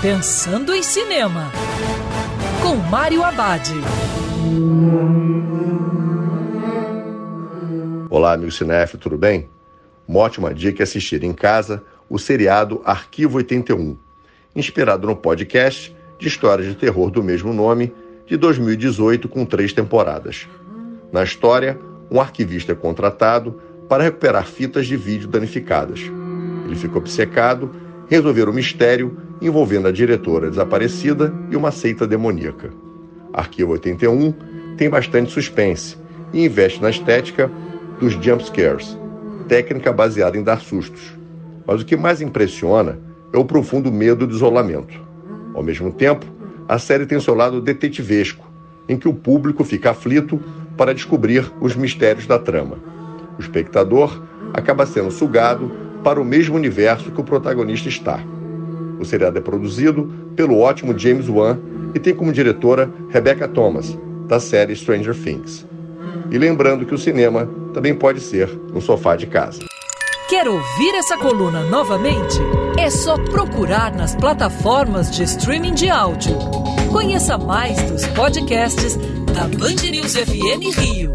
Pensando em Cinema, com Mário Abad. Olá, amigo cinéfilo, tudo bem? Uma ótima dica é assistir em casa o seriado Arquivo 81, inspirado no podcast de histórias de terror do mesmo nome, de 2018, com três temporadas. Na história, um arquivista é contratado para recuperar fitas de vídeo danificadas. Ele fica obcecado resolver o mistério envolvendo a diretora desaparecida e uma seita demoníaca. Arquivo 81 tem bastante suspense e investe na estética dos jump scares, técnica baseada em dar sustos. Mas o que mais impressiona é o profundo medo do isolamento. Ao mesmo tempo, a série tem seu lado detetivesco, em que o público fica aflito para descobrir os mistérios da trama. O espectador acaba sendo sugado para o mesmo universo que o protagonista está. O seriado é produzido pelo ótimo James Wan e tem como diretora Rebecca Thomas, da série Stranger Things. E lembrando que o cinema também pode ser no sofá de casa. Quer ouvir essa coluna novamente? É só procurar nas plataformas de streaming de áudio. Conheça mais dos podcasts da Band News FM Rio.